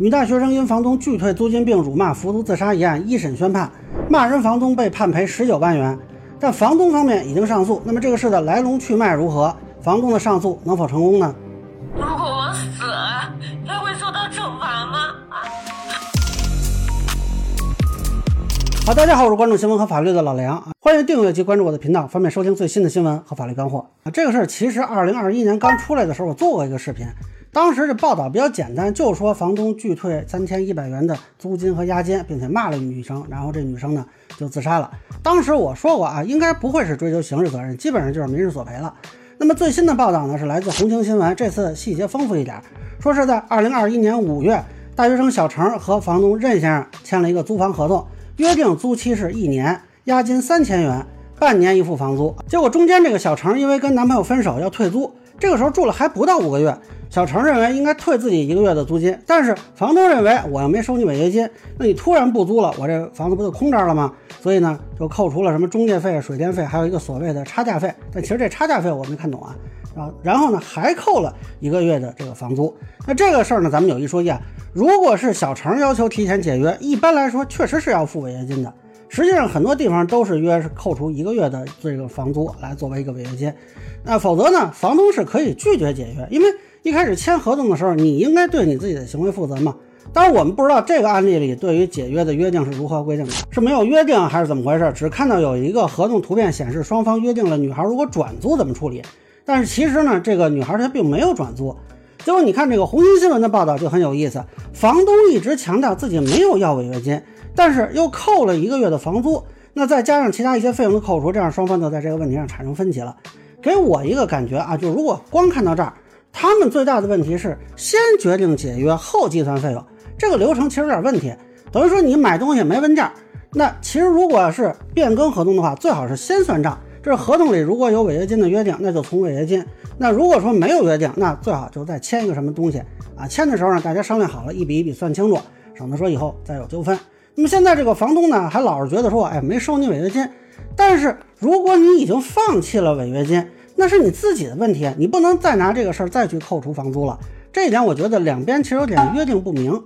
女大学生因房东拒退租金并辱骂服毒自杀一案一审宣判，骂人房东被判赔十九万元，但房东方面已经上诉。那么这个事的来龙去脉如何？房东的上诉能否成功呢？如果我死了，他会受到惩罚吗？好，大家好，我是关注新闻和法律的老梁啊，欢迎订阅及关注我的频道，方便收听最新的新闻和法律干货啊。这个事儿其实二零二一年刚出来的时候，我做过一个视频，当时这报道比较简单，就说房东拒退三千一百元的租金和押金，并且骂了女生，然后这女生呢就自杀了。当时我说过啊，应该不会是追究刑事责任，基本上就是民事索赔了。那么最新的报道呢是来自红星新闻，这次细节丰富一点，说是在二零二一年五月，大学生小程和房东任先生签了一个租房合同。约定租期是一年，押金三千元，半年一付房租。结果中间这个小程因为跟男朋友分手要退租，这个时候住了还不到五个月，小程认为应该退自己一个月的租金，但是房东认为我又没收你违约金，那你突然不租了，我这房子不就空着了吗？所以呢就扣除了什么中介费、水电费，还有一个所谓的差价费。但其实这差价费我没看懂啊。啊，然后呢还扣了一个月的这个房租。那这个事儿呢，咱们有一说一啊。如果是小程要求提前解约，一般来说确实是要付违约金的。实际上很多地方都是约扣除一个月的这个房租来作为一个违约金。那否则呢，房东是可以拒绝解约，因为一开始签合同的时候，你应该对你自己的行为负责嘛。当然我们不知道这个案例里对于解约的约定是如何规定的，是没有约定还是怎么回事？只看到有一个合同图片显示双方约定了女孩如果转租怎么处理，但是其实呢，这个女孩她并没有转租。结果你看这个红星新闻的报道就很有意思，房东一直强调自己没有要违约金，但是又扣了一个月的房租，那再加上其他一些费用的扣除，这样双方就在这个问题上产生分歧了。给我一个感觉啊，就如果光看到这儿，他们最大的问题是先决定解约后计算费用，这个流程其实有点问题。等于说你买东西没问价，那其实如果是变更合同的话，最好是先算账。这是合同里如果有违约金的约定，那就从违约金。那如果说没有约定，那最好就再签一个什么东西啊？签的时候呢，大家商量好了，一笔一笔算清楚，省得说以后再有纠纷。那么现在这个房东呢，还老是觉得说，哎，没收你违约金。但是如果你已经放弃了违约金，那是你自己的问题，你不能再拿这个事儿再去扣除房租了。这一点我觉得两边其实有点约定不明。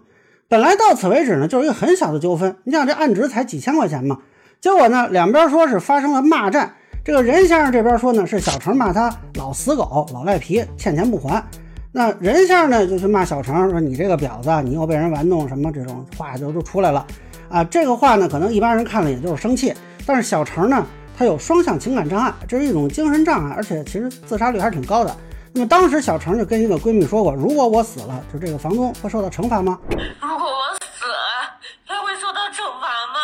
本来到此为止呢，就是一个很小的纠纷，你想这案值才几千块钱嘛，结果呢，两边说是发生了骂战。这个任先生这边说呢，是小程骂他老死狗、老赖皮，欠钱不还。那任先生呢就去骂小程，说你这个婊子，你又被人玩弄，什么这种话就都出来了啊。这个话呢，可能一般人看了也就是生气，但是小程呢，他有双向情感障碍，这是一种精神障碍，而且其实自杀率还是挺高的。那么当时小程就跟一个闺蜜说过，如果我死了，就这个房东会受到惩罚吗果我死了，他会受到惩罚吗？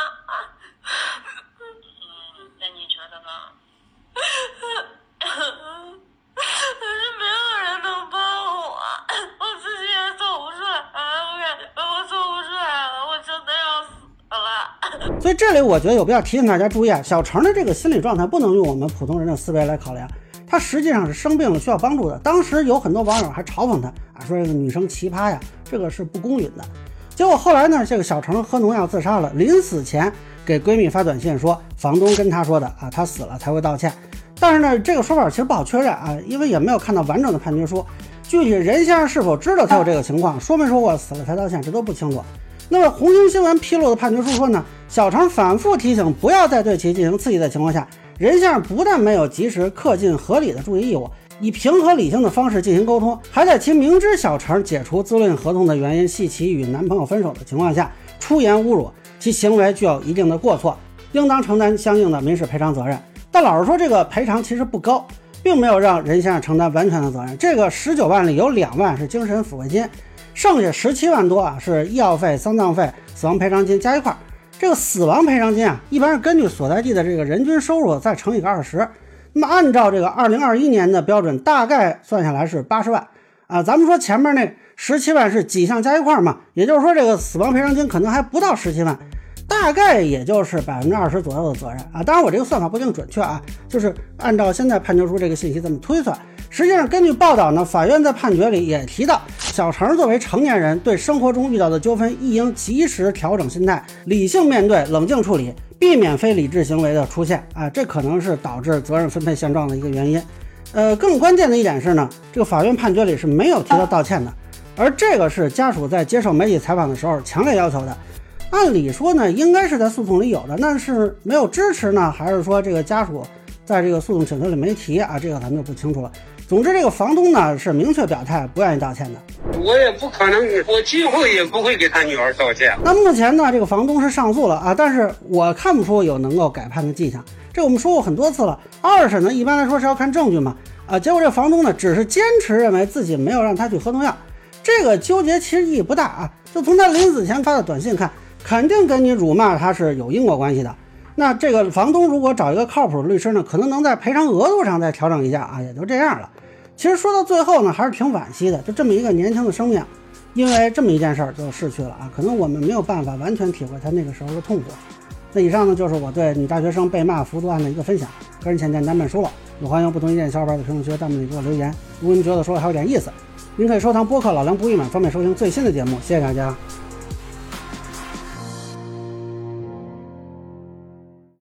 那你觉得呢？可是没有人能帮我，我自己也走不出来，我感觉我走不出来了，我真的要死了。所以这里我觉得有必要提醒大家注意啊，小程的这个心理状态不能用我们普通人的思维来考量，他实际上是生病了需要帮助的。当时有很多网友还嘲讽他啊，说这个女生奇葩呀，这个是不公允的。结果后来呢，这个小程喝农药自杀了，临死前给闺蜜发短信说，房东跟她说的啊，他死了才会道歉。但是呢，这个说法其实不好确认啊，因为也没有看到完整的判决书。具体任先生是否知道他有这个情况，说没说过死了才道歉，这都不清楚。那么红星新闻披露的判决书说呢，小程反复提醒不要再对其进行刺激的情况下，任先生不但没有及时恪尽合理的注意义务，以平和理性的方式进行沟通，还在其明知小程解除租赁合同的原因系其与男朋友分手的情况下，出言侮辱其行为具有一定的过错，应当承担相应的民事赔偿责任。但老实说，这个赔偿其实不高，并没有让任先生承担完全的责任。这个十九万里有两万是精神抚慰金，剩下十七万多啊是医药费、丧葬费、死亡赔偿金加一块。这个死亡赔偿金啊，一般是根据所在地的这个人均收入再乘以个二十。那么按照这个二零二一年的标准，大概算下来是八十万啊。咱们说前面那十七万是几项加一块嘛，也就是说这个死亡赔偿金可能还不到十七万。大概也就是百分之二十左右的责任啊，当然我这个算法不一定准确啊，就是按照现在判决书这个信息这么推算。实际上，根据报道呢，法院在判决里也提到，小程作为成年人，对生活中遇到的纠纷，亦应及时调整心态，理性面对，冷静处理，避免非理智行为的出现啊，这可能是导致责任分配现状的一个原因。呃，更关键的一点是呢，这个法院判决里是没有提到道歉的。而这个是家属在接受媒体采访的时候强烈要求的。按理说呢，应该是在诉讼里有的，但是没有支持呢，还是说这个家属在这个诉讼请求里没提啊？这个咱们就不清楚了。总之，这个房东呢是明确表态不愿意道歉的。我也不可能，我今后也不会给他女儿道歉。那目前呢，这个房东是上诉了啊，但是我看不出有能够改判的迹象。这我们说过很多次了，二审呢一般来说是要看证据嘛啊，结果这房东呢只是坚持认为自己没有让他去喝农药，这个纠结其实意义不大啊。就从他临死前发的短信看，肯定跟你辱骂他是有因果关系的。那这个房东如果找一个靠谱的律师呢，可能能在赔偿额度上再调整一下啊，也就这样了。其实说到最后呢，还是挺惋惜的，就这么一个年轻的生命，因为这么一件事儿就逝去了啊。可能我们没有办法完全体会他那个时候的痛苦。那以上呢就是我对女大学生被骂服毒案的一个分享，个人浅见难免疏漏，也欢迎不同意见小伙伴在评论区、弹幕里给我留言。如果您觉得说的还有点意思，您可以收藏播客老梁不郁闷，方便收听最新的节目。谢谢大家。